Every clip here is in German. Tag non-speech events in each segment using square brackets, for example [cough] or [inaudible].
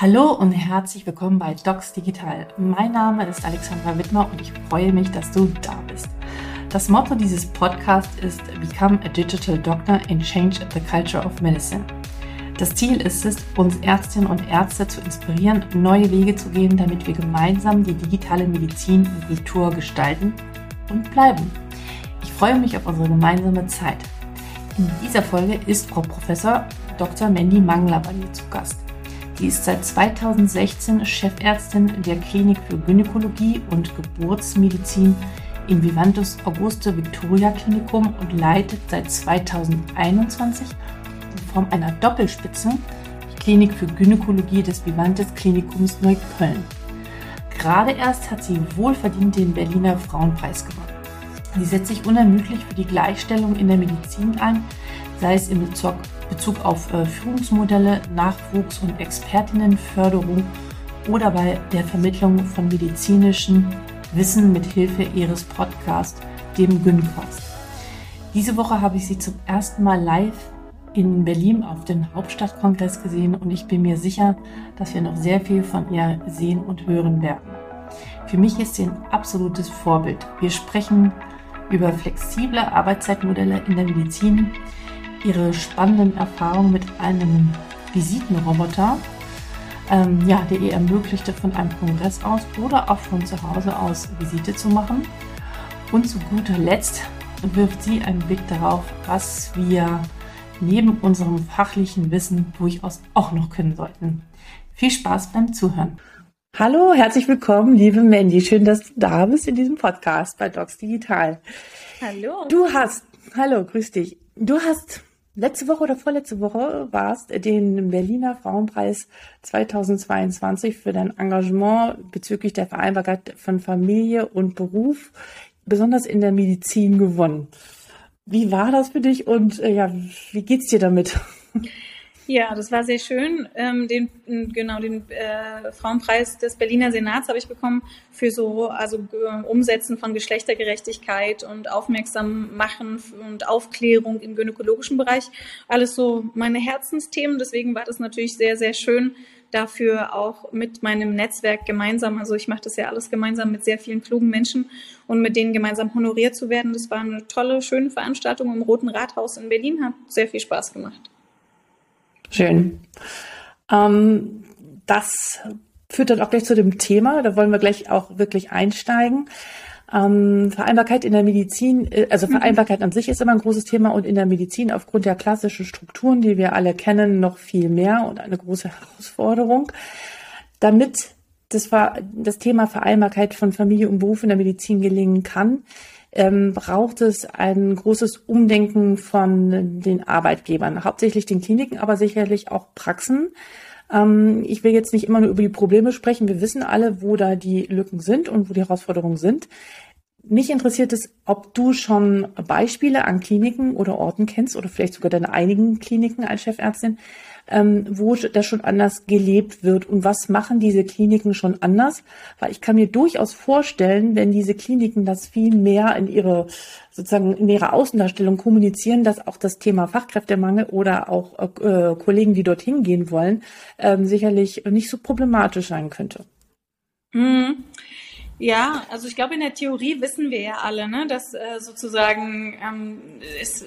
Hallo und herzlich willkommen bei Docs Digital. Mein Name ist Alexandra Wittmer und ich freue mich, dass du da bist. Das Motto dieses Podcasts ist Become a Digital Doctor and Change the Culture of Medicine. Das Ziel ist es, uns Ärztinnen und Ärzte zu inspirieren, neue Wege zu gehen, damit wir gemeinsam die digitale Medizin und Kultur gestalten und bleiben. Ich freue mich auf unsere gemeinsame Zeit. In dieser Folge ist Frau Professor Dr. Mandy Mangler bei mir zu Gast. Sie ist seit 2016 Chefärztin der Klinik für Gynäkologie und Geburtsmedizin im Vivantes Auguste Victoria Klinikum und leitet seit 2021 Form einer Doppelspitze die Klinik für Gynäkologie des Vivantes Klinikums Neukölln. Gerade erst hat sie wohlverdient den Berliner Frauenpreis gewonnen. Sie setzt sich unermüdlich für die Gleichstellung in der Medizin ein, sei es in Bezug, auf äh, Führungsmodelle, Nachwuchs- und Expertinnenförderung oder bei der Vermittlung von medizinischem Wissen mit Hilfe ihres Podcasts, dem Gyncast. Diese Woche habe ich sie zum ersten Mal live in Berlin auf den Hauptstadtkongress gesehen und ich bin mir sicher, dass wir noch sehr viel von ihr sehen und hören werden. Für mich ist sie ein absolutes Vorbild. Wir sprechen über flexible Arbeitszeitmodelle in der Medizin, ihre spannenden Erfahrungen mit einem Visitenroboter, ähm, ja, der ihr ermöglichte, von einem Kongress aus oder auch von zu Hause aus Visite zu machen. Und zu guter Letzt wirft sie einen Blick darauf, was wir neben unserem fachlichen Wissen durchaus auch noch können sollten. Viel Spaß beim Zuhören. Hallo, herzlich willkommen, liebe Mandy. Schön, dass du da bist in diesem Podcast bei Docs Digital. Hallo. Du hast, hallo, grüß dich. Du hast letzte Woche oder vorletzte Woche warst den Berliner Frauenpreis 2022 für dein Engagement bezüglich der Vereinbarkeit von Familie und Beruf, besonders in der Medizin gewonnen. Wie war das für dich und äh, ja, wie geht's dir damit? [laughs] Ja, das war sehr schön. Ähm, den, genau, den äh, Frauenpreis des Berliner Senats habe ich bekommen für so, also äh, Umsetzen von Geschlechtergerechtigkeit und Aufmerksam machen und Aufklärung im gynäkologischen Bereich. Alles so meine Herzensthemen. Deswegen war das natürlich sehr, sehr schön, dafür auch mit meinem Netzwerk gemeinsam, also ich mache das ja alles gemeinsam mit sehr vielen klugen Menschen und mit denen gemeinsam honoriert zu werden. Das war eine tolle, schöne Veranstaltung im Roten Rathaus in Berlin, hat sehr viel Spaß gemacht. Schön. Ähm, das führt dann auch gleich zu dem Thema, da wollen wir gleich auch wirklich einsteigen. Ähm, Vereinbarkeit in der Medizin, äh, also mhm. Vereinbarkeit an sich ist immer ein großes Thema und in der Medizin aufgrund der klassischen Strukturen, die wir alle kennen, noch viel mehr und eine große Herausforderung. Damit das, das Thema Vereinbarkeit von Familie und Beruf in der Medizin gelingen kann, ähm, braucht es ein großes Umdenken von den Arbeitgebern, hauptsächlich den Kliniken, aber sicherlich auch Praxen. Ähm, ich will jetzt nicht immer nur über die Probleme sprechen. Wir wissen alle, wo da die Lücken sind und wo die Herausforderungen sind. Mich interessiert es, ob du schon Beispiele an Kliniken oder Orten kennst oder vielleicht sogar deine einigen Kliniken als Chefärztin, ähm, wo das schon anders gelebt wird und was machen diese Kliniken schon anders? Weil ich kann mir durchaus vorstellen, wenn diese Kliniken das viel mehr in ihre sozusagen in ihrer Außendarstellung kommunizieren, dass auch das Thema Fachkräftemangel oder auch äh, Kollegen, die dorthin gehen wollen, ähm, sicherlich nicht so problematisch sein könnte. Mhm. Ja, also ich glaube, in der Theorie wissen wir ja alle, ne, dass äh, sozusagen ähm, es äh,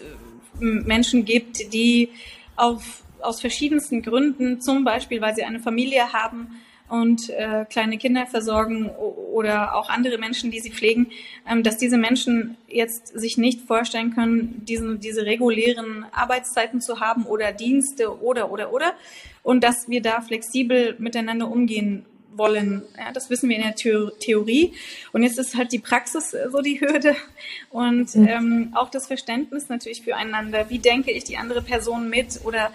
Menschen gibt, die auf, aus verschiedensten Gründen, zum Beispiel, weil sie eine Familie haben und äh, kleine Kinder versorgen oder auch andere Menschen, die sie pflegen, ähm, dass diese Menschen jetzt sich nicht vorstellen können, diesen, diese regulären Arbeitszeiten zu haben oder Dienste oder, oder, oder. Und dass wir da flexibel miteinander umgehen wollen. Ja, das wissen wir in der Theorie. Und jetzt ist halt die Praxis äh, so die Hürde und mhm. ähm, auch das Verständnis natürlich füreinander. Wie denke ich die andere Person mit oder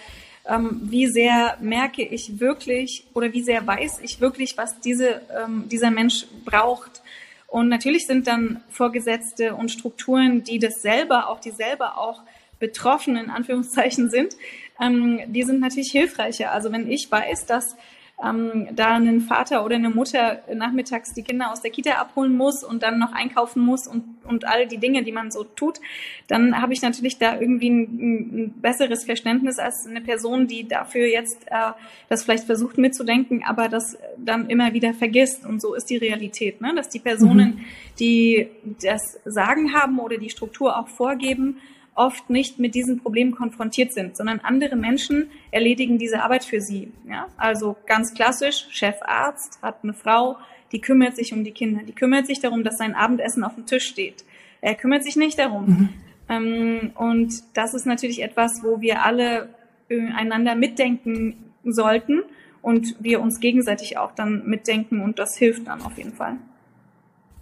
ähm, wie sehr merke ich wirklich oder wie sehr weiß ich wirklich, was diese, ähm, dieser Mensch braucht. Und natürlich sind dann Vorgesetzte und Strukturen, die das selber, auch die selber auch betroffen in Anführungszeichen sind, ähm, die sind natürlich hilfreicher. Also wenn ich weiß, dass ähm, da einen Vater oder eine Mutter nachmittags die Kinder aus der Kita abholen muss und dann noch einkaufen muss und, und all die Dinge, die man so tut, dann habe ich natürlich da irgendwie ein, ein, besseres Verständnis als eine Person, die dafür jetzt äh, das vielleicht versucht mitzudenken, aber das dann immer wieder vergisst. Und so ist die Realität, ne? dass die Personen, mhm. die das Sagen haben oder die Struktur auch vorgeben, oft nicht mit diesen Problemen konfrontiert sind, sondern andere Menschen erledigen diese Arbeit für sie. Ja? Also ganz klassisch, Chefarzt hat eine Frau, die kümmert sich um die Kinder, die kümmert sich darum, dass sein Abendessen auf dem Tisch steht. Er kümmert sich nicht darum. Mhm. Ähm, und das ist natürlich etwas, wo wir alle äh, einander mitdenken sollten und wir uns gegenseitig auch dann mitdenken und das hilft dann auf jeden Fall.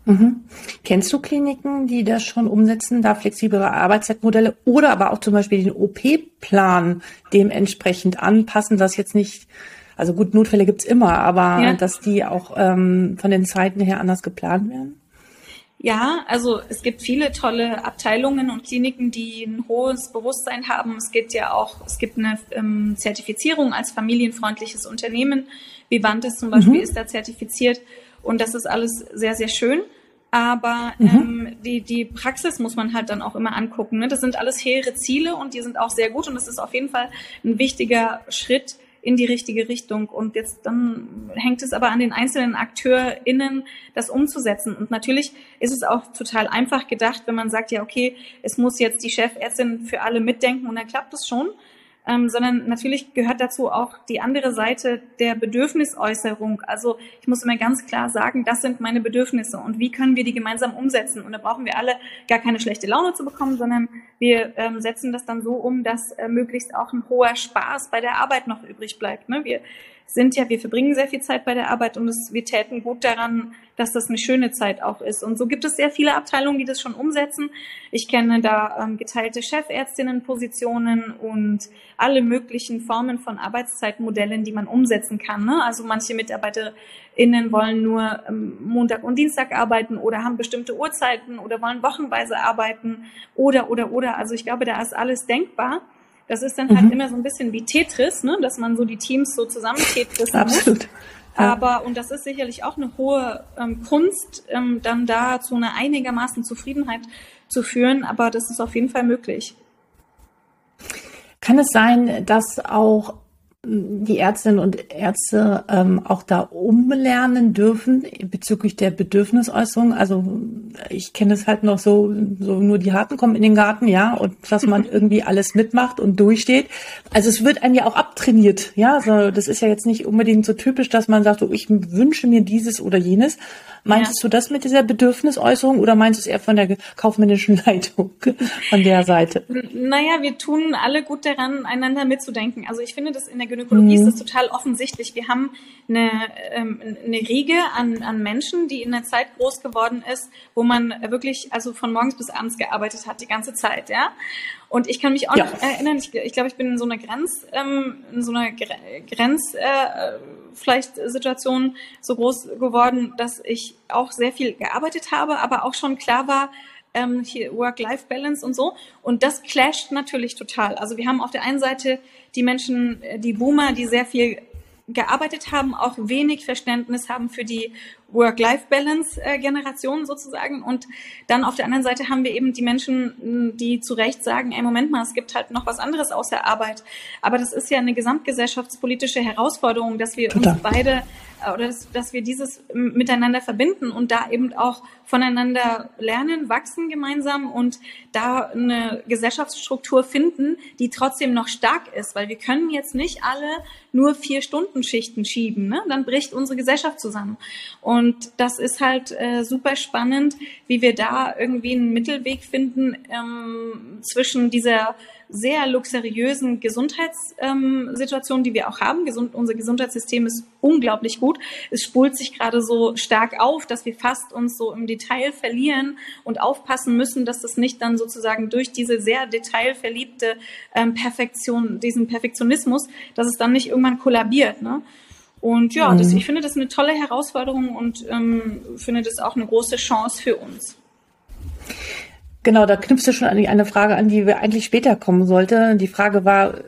Mhm. Kennst du Kliniken, die das schon umsetzen, da flexiblere Arbeitszeitmodelle oder aber auch zum Beispiel den OP-Plan dementsprechend anpassen, dass jetzt nicht, also gut, Notfälle gibt's immer, aber ja. dass die auch ähm, von den Zeiten her anders geplant werden? Ja, also es gibt viele tolle Abteilungen und Kliniken, die ein hohes Bewusstsein haben. Es gibt ja auch, es gibt eine ähm, Zertifizierung als familienfreundliches Unternehmen. Vivantes zum Beispiel mhm. ist da zertifiziert und das ist alles sehr, sehr schön. Aber mhm. ähm, die, die Praxis muss man halt dann auch immer angucken. Ne? Das sind alles hehre Ziele und die sind auch sehr gut und das ist auf jeden Fall ein wichtiger Schritt in die richtige Richtung. Und jetzt dann hängt es aber an den einzelnen AkteurInnen, das umzusetzen. Und natürlich ist es auch total einfach gedacht, wenn man sagt, ja, okay, es muss jetzt die Chefärztin für alle mitdenken und dann klappt es schon ähm, sondern natürlich gehört dazu auch die andere Seite der Bedürfnisäußerung. Also ich muss immer ganz klar sagen, das sind meine Bedürfnisse und wie können wir die gemeinsam umsetzen? Und da brauchen wir alle gar keine schlechte Laune zu bekommen, sondern wir ähm, setzen das dann so um, dass äh, möglichst auch ein hoher Spaß bei der Arbeit noch übrig bleibt. Ne? Wir sind ja, wir verbringen sehr viel Zeit bei der Arbeit und es, wir täten gut daran, dass das eine schöne Zeit auch ist. Und so gibt es sehr viele Abteilungen, die das schon umsetzen. Ich kenne da ähm, geteilte Chefärztinnenpositionen und alle möglichen Formen von Arbeitszeitmodellen, die man umsetzen kann. Ne? Also manche MitarbeiterInnen wollen nur ähm, Montag und Dienstag arbeiten oder haben bestimmte Uhrzeiten oder wollen wochenweise arbeiten oder, oder, oder. Also ich glaube, da ist alles denkbar. Das ist dann halt mhm. immer so ein bisschen wie Tetris, ne? dass man so die Teams so zusammen Tetris Absolut. Muss. Aber, und das ist sicherlich auch eine hohe ähm, Kunst, ähm, dann da zu einer einigermaßen Zufriedenheit zu führen, aber das ist auf jeden Fall möglich. Kann es sein, dass auch die Ärztinnen und Ärzte ähm, auch da umlernen dürfen bezüglich der Bedürfnisäußerung. Also ich kenne es halt noch so, so nur die Harten kommen in den Garten, ja, und dass man [laughs] irgendwie alles mitmacht und durchsteht. Also es wird einem ja auch abtrainiert, ja. Also das ist ja jetzt nicht unbedingt so typisch, dass man sagt, so, ich wünsche mir dieses oder jenes. Meinst ja. du das mit dieser Bedürfnisäußerung oder meinst du es eher von der kaufmännischen [laughs] Leitung, von der Seite? Naja, wir tun alle gut daran, einander mitzudenken. Also ich finde das in der Gynäkologie mhm. ist das total offensichtlich. Wir haben eine, ähm, eine Riege an, an Menschen, die in der Zeit groß geworden ist, wo man wirklich also von morgens bis abends gearbeitet hat, die ganze Zeit, ja. Und ich kann mich auch ja. noch erinnern, ich, ich glaube, ich bin in so einer Grenz, ähm, in so einer Grenz, äh, vielleicht Situation so groß geworden, dass ich auch sehr viel gearbeitet habe, aber auch schon klar war, ähm, hier Work-Life-Balance und so. Und das clasht natürlich total. Also wir haben auf der einen Seite die Menschen, äh, die Boomer, die sehr viel gearbeitet haben, auch wenig Verständnis haben für die Work-Life-Balance-Generation sozusagen. Und dann auf der anderen Seite haben wir eben die Menschen, die zu Recht sagen, ey, Moment mal, es gibt halt noch was anderes außer Arbeit. Aber das ist ja eine gesamtgesellschaftspolitische Herausforderung, dass wir Total. uns beide äh, oder dass, dass wir dieses miteinander verbinden und da eben auch voneinander lernen, wachsen gemeinsam und da eine Gesellschaftsstruktur finden, die trotzdem noch stark ist, weil wir können jetzt nicht alle nur vier Stunden Schichten schieben, ne? dann bricht unsere Gesellschaft zusammen. Und das ist halt äh, super spannend, wie wir da irgendwie einen Mittelweg finden ähm, zwischen dieser sehr luxuriösen Gesundheitssituation, ähm, die wir auch haben. Gesund, unser Gesundheitssystem ist unglaublich gut. Es spult sich gerade so stark auf, dass wir fast uns so im Detail verlieren und aufpassen müssen, dass das nicht dann sozusagen durch diese sehr detailverliebte ähm, Perfektion, diesen Perfektionismus, dass es dann nicht irgendwann kollabiert. Ne? Und ja, das, mhm. ich finde das eine tolle Herausforderung und ähm, finde das auch eine große Chance für uns. Genau, da knüpfst du schon an eine Frage an, die wir eigentlich später kommen sollte. Die Frage war, äh,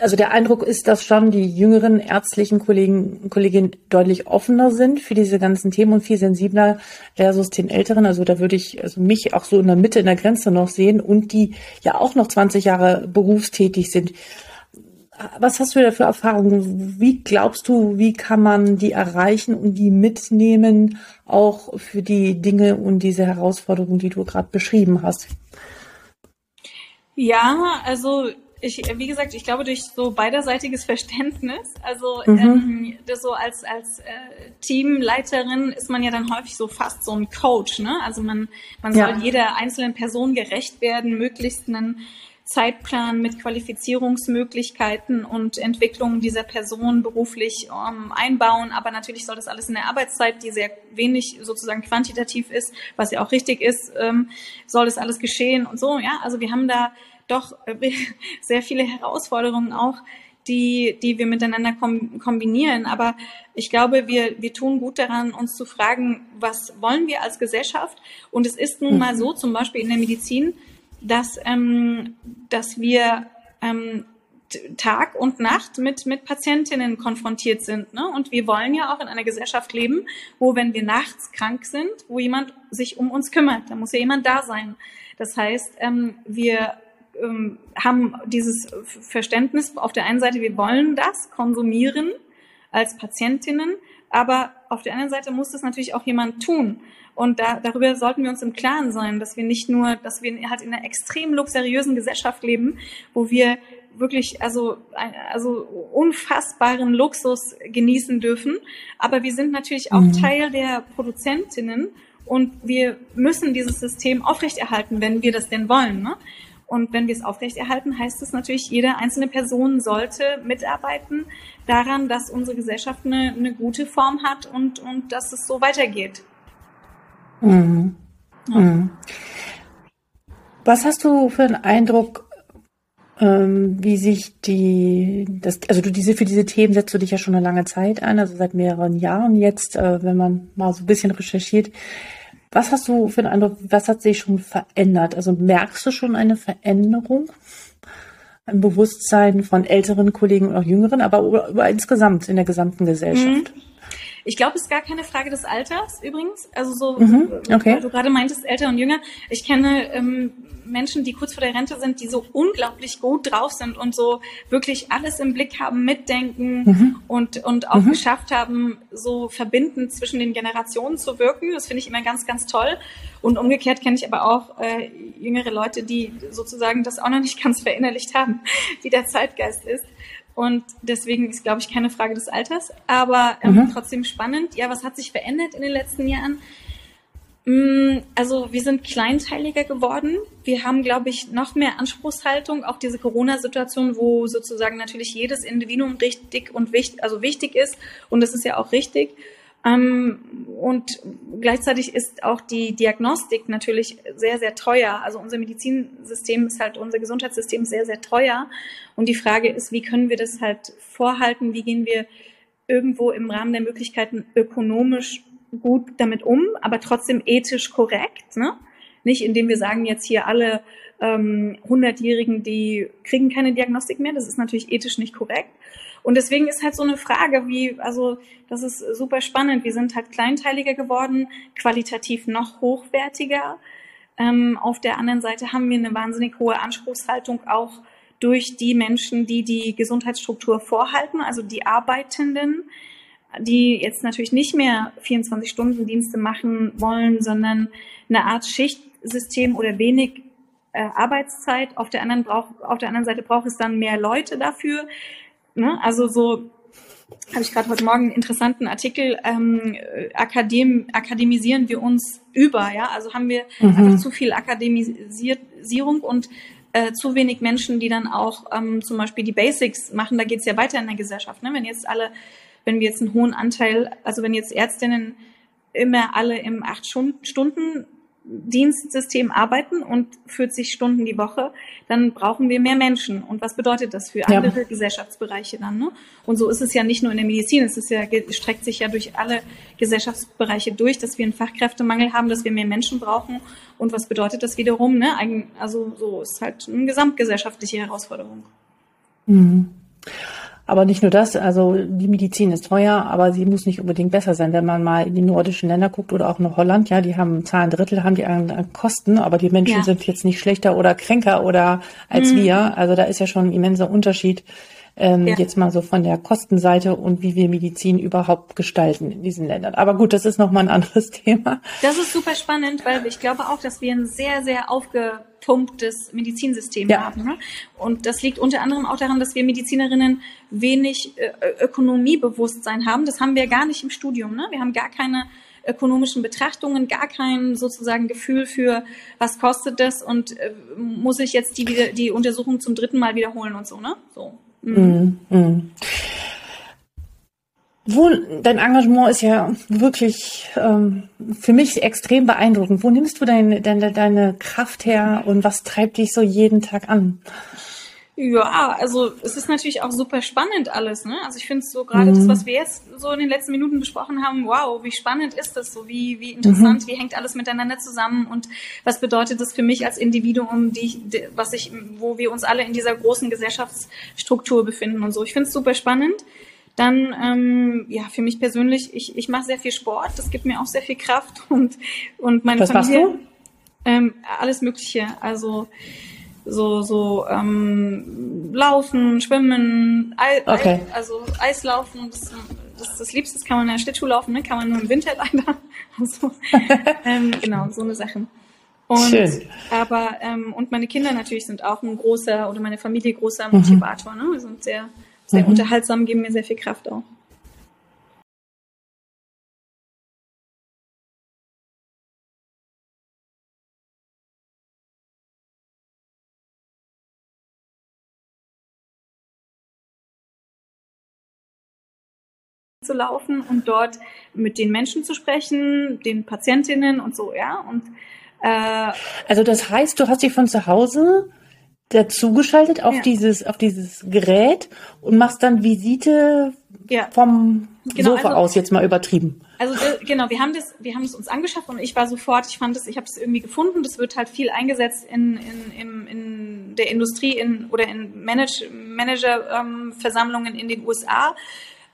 also der Eindruck ist, dass schon die jüngeren ärztlichen Kollegen und Kolleginnen deutlich offener sind für diese ganzen Themen und viel sensibler versus den Älteren. Also da würde ich also mich auch so in der Mitte, in der Grenze noch sehen und die ja auch noch 20 Jahre berufstätig sind. Was hast du da für Erfahrungen? Wie glaubst du, wie kann man die erreichen und die mitnehmen, auch für die Dinge und diese Herausforderungen, die du gerade beschrieben hast? Ja, also ich, wie gesagt, ich glaube durch so beiderseitiges Verständnis. Also mhm. ähm, das so als als äh, Teamleiterin ist man ja dann häufig so fast so ein Coach, ne? Also man man ja. soll jeder einzelnen Person gerecht werden, möglichst einen Zeitplan mit Qualifizierungsmöglichkeiten und Entwicklungen dieser Person beruflich ähm, einbauen. Aber natürlich soll das alles in der Arbeitszeit, die sehr wenig sozusagen quantitativ ist, was ja auch richtig ist, ähm, soll das alles geschehen und so. Ja, also wir haben da doch äh, [laughs] sehr viele Herausforderungen auch, die, die wir miteinander kombinieren. Aber ich glaube, wir, wir tun gut daran, uns zu fragen, was wollen wir als Gesellschaft? Und es ist nun mal mhm. so, zum Beispiel in der Medizin, dass, ähm, dass wir ähm, Tag und Nacht mit, mit Patientinnen konfrontiert sind. Ne? Und wir wollen ja auch in einer Gesellschaft leben, wo, wenn wir nachts krank sind, wo jemand sich um uns kümmert. Da muss ja jemand da sein. Das heißt, ähm, wir ähm, haben dieses Verständnis auf der einen Seite, wir wollen das konsumieren als Patientinnen, aber auf der anderen Seite muss das natürlich auch jemand tun. Und da, darüber sollten wir uns im Klaren sein, dass wir nicht nur, dass wir halt in einer extrem luxuriösen Gesellschaft leben, wo wir wirklich also also unfassbaren Luxus genießen dürfen, aber wir sind natürlich auch mhm. Teil der Produzentinnen und wir müssen dieses System aufrechterhalten, wenn wir das denn wollen. Ne? Und wenn wir es aufrechterhalten, heißt es natürlich, jede einzelne Person sollte mitarbeiten daran, dass unsere Gesellschaft eine, eine gute Form hat und, und dass es so weitergeht. Mhm. Mhm. Was hast du für einen Eindruck, ähm, wie sich die, das, also du diese für diese Themen setzt du dich ja schon eine lange Zeit ein, also seit mehreren Jahren jetzt, äh, wenn man mal so ein bisschen recherchiert. Was hast du für einen Eindruck, was hat sich schon verändert? Also merkst du schon eine Veränderung? Ein Bewusstsein von älteren Kollegen und auch jüngeren, aber über, über insgesamt in der gesamten Gesellschaft? Mhm. Ich glaube, es ist gar keine Frage des Alters übrigens. Also so, mhm, okay. weil du gerade meintest, älter und jünger. Ich kenne ähm, Menschen, die kurz vor der Rente sind, die so unglaublich gut drauf sind und so wirklich alles im Blick haben, mitdenken mhm. und, und auch mhm. geschafft haben, so verbindend zwischen den Generationen zu wirken. Das finde ich immer ganz, ganz toll. Und umgekehrt kenne ich aber auch äh, jüngere Leute, die sozusagen das auch noch nicht [laughs] ganz verinnerlicht haben, wie der Zeitgeist ist. Und deswegen ist, glaube ich, keine Frage des Alters, aber ähm, mhm. trotzdem spannend. Ja, was hat sich verändert in den letzten Jahren? Mm, also wir sind kleinteiliger geworden. Wir haben, glaube ich, noch mehr Anspruchshaltung auf diese Corona-Situation, wo sozusagen natürlich jedes Individuum richtig und wichtig, also wichtig ist. Und das ist ja auch richtig. Ähm, und gleichzeitig ist auch die Diagnostik natürlich sehr, sehr teuer. Also unser Medizinsystem ist halt, unser Gesundheitssystem sehr, sehr teuer. Und die Frage ist, wie können wir das halt vorhalten? Wie gehen wir irgendwo im Rahmen der Möglichkeiten ökonomisch gut damit um, aber trotzdem ethisch korrekt, ne? Nicht indem wir sagen, jetzt hier alle ähm, 100-Jährigen, die kriegen keine Diagnostik mehr. Das ist natürlich ethisch nicht korrekt. Und deswegen ist halt so eine Frage, wie, also das ist super spannend. Wir sind halt kleinteiliger geworden, qualitativ noch hochwertiger. Ähm, auf der anderen Seite haben wir eine wahnsinnig hohe Anspruchshaltung auch durch die Menschen, die die Gesundheitsstruktur vorhalten, also die Arbeitenden, die jetzt natürlich nicht mehr 24-Stunden-Dienste machen wollen, sondern eine Art Schichtsystem oder wenig äh, Arbeitszeit. Auf der anderen brauch, auf der anderen Seite braucht es dann mehr Leute dafür. Ne? Also so habe ich gerade heute Morgen einen interessanten Artikel, ähm, Akadem, akademisieren wir uns über, ja, also haben wir mhm. einfach zu viel Akademisierung und äh, zu wenig Menschen, die dann auch ähm, zum Beispiel die Basics machen, da geht es ja weiter in der Gesellschaft, ne? wenn jetzt alle, wenn wir jetzt einen hohen Anteil, also wenn jetzt Ärztinnen immer alle im acht Stunden Dienstsystem arbeiten und 40 Stunden die Woche, dann brauchen wir mehr Menschen. Und was bedeutet das für andere ja. Gesellschaftsbereiche dann? Ne? Und so ist es ja nicht nur in der Medizin, es ist ja, streckt sich ja durch alle Gesellschaftsbereiche durch, dass wir einen Fachkräftemangel haben, dass wir mehr Menschen brauchen. Und was bedeutet das wiederum? Ne? Also so ist halt eine gesamtgesellschaftliche Herausforderung. Mhm. Aber nicht nur das, also die Medizin ist teuer, aber sie muss nicht unbedingt besser sein. Wenn man mal in die nordischen Länder guckt oder auch nach Holland, ja, die haben zahlen Drittel, haben die an, an Kosten, aber die Menschen ja. sind jetzt nicht schlechter oder kränker oder als mhm. wir. Also da ist ja schon ein immenser Unterschied. Ähm, ja. Jetzt mal so von der Kostenseite und wie wir Medizin überhaupt gestalten in diesen Ländern. Aber gut, das ist nochmal ein anderes [laughs] Thema. Das ist super spannend, weil ich glaube auch, dass wir ein sehr, sehr aufgepumptes Medizinsystem ja. haben. Ne? Und das liegt unter anderem auch daran, dass wir Medizinerinnen wenig äh, Ökonomiebewusstsein haben. Das haben wir gar nicht im Studium. Ne? Wir haben gar keine ökonomischen Betrachtungen, gar kein sozusagen Gefühl für, was kostet das und äh, muss ich jetzt die, die Untersuchung zum dritten Mal wiederholen und so, ne? So. Mhm. Mhm. Wo, dein Engagement ist ja wirklich ähm, für mich extrem beeindruckend. Wo nimmst du deine, deine, deine Kraft her und was treibt dich so jeden Tag an? Ja, also es ist natürlich auch super spannend alles. Ne? Also ich finde so gerade mhm. das, was wir jetzt so in den letzten Minuten besprochen haben, wow, wie spannend ist das so, wie, wie interessant, mhm. wie hängt alles miteinander zusammen und was bedeutet das für mich als Individuum, die, die, was ich, wo wir uns alle in dieser großen Gesellschaftsstruktur befinden und so. Ich finde es super spannend. Dann, ähm, ja, für mich persönlich, ich, ich mache sehr viel Sport, das gibt mir auch sehr viel Kraft [laughs] und, und meine was Familie. Machst du? Ähm, alles Mögliche. Also so so ähm, laufen, schwimmen, Ei, okay. Ei, also Eislaufen, das, das das Liebste, das kann man in der Schlittschuh laufen, ne? kann man nur im Winter leider. [laughs] Also, [laughs] ähm, genau, so eine Sache. Und, Schön. Aber, ähm, und meine Kinder natürlich sind auch ein großer, oder meine Familie großer mhm. Motivator. Mhm. Ne? Wir sind sehr, sehr mhm. unterhaltsam, geben mir sehr viel Kraft auch. zu laufen und dort mit den Menschen zu sprechen, den Patientinnen und so, ja. Und äh, also das heißt, du hast dich von zu Hause dazugeschaltet auf ja. dieses auf dieses Gerät und machst dann Visite ja. vom genau, Sofa also, aus jetzt mal übertrieben. Also genau, wir haben das, wir haben es uns angeschafft und ich war sofort, ich fand es, ich habe es irgendwie gefunden. Das wird halt viel eingesetzt in, in, in, in der Industrie in, oder in Manage, Manager-Versammlungen ähm, in den USA.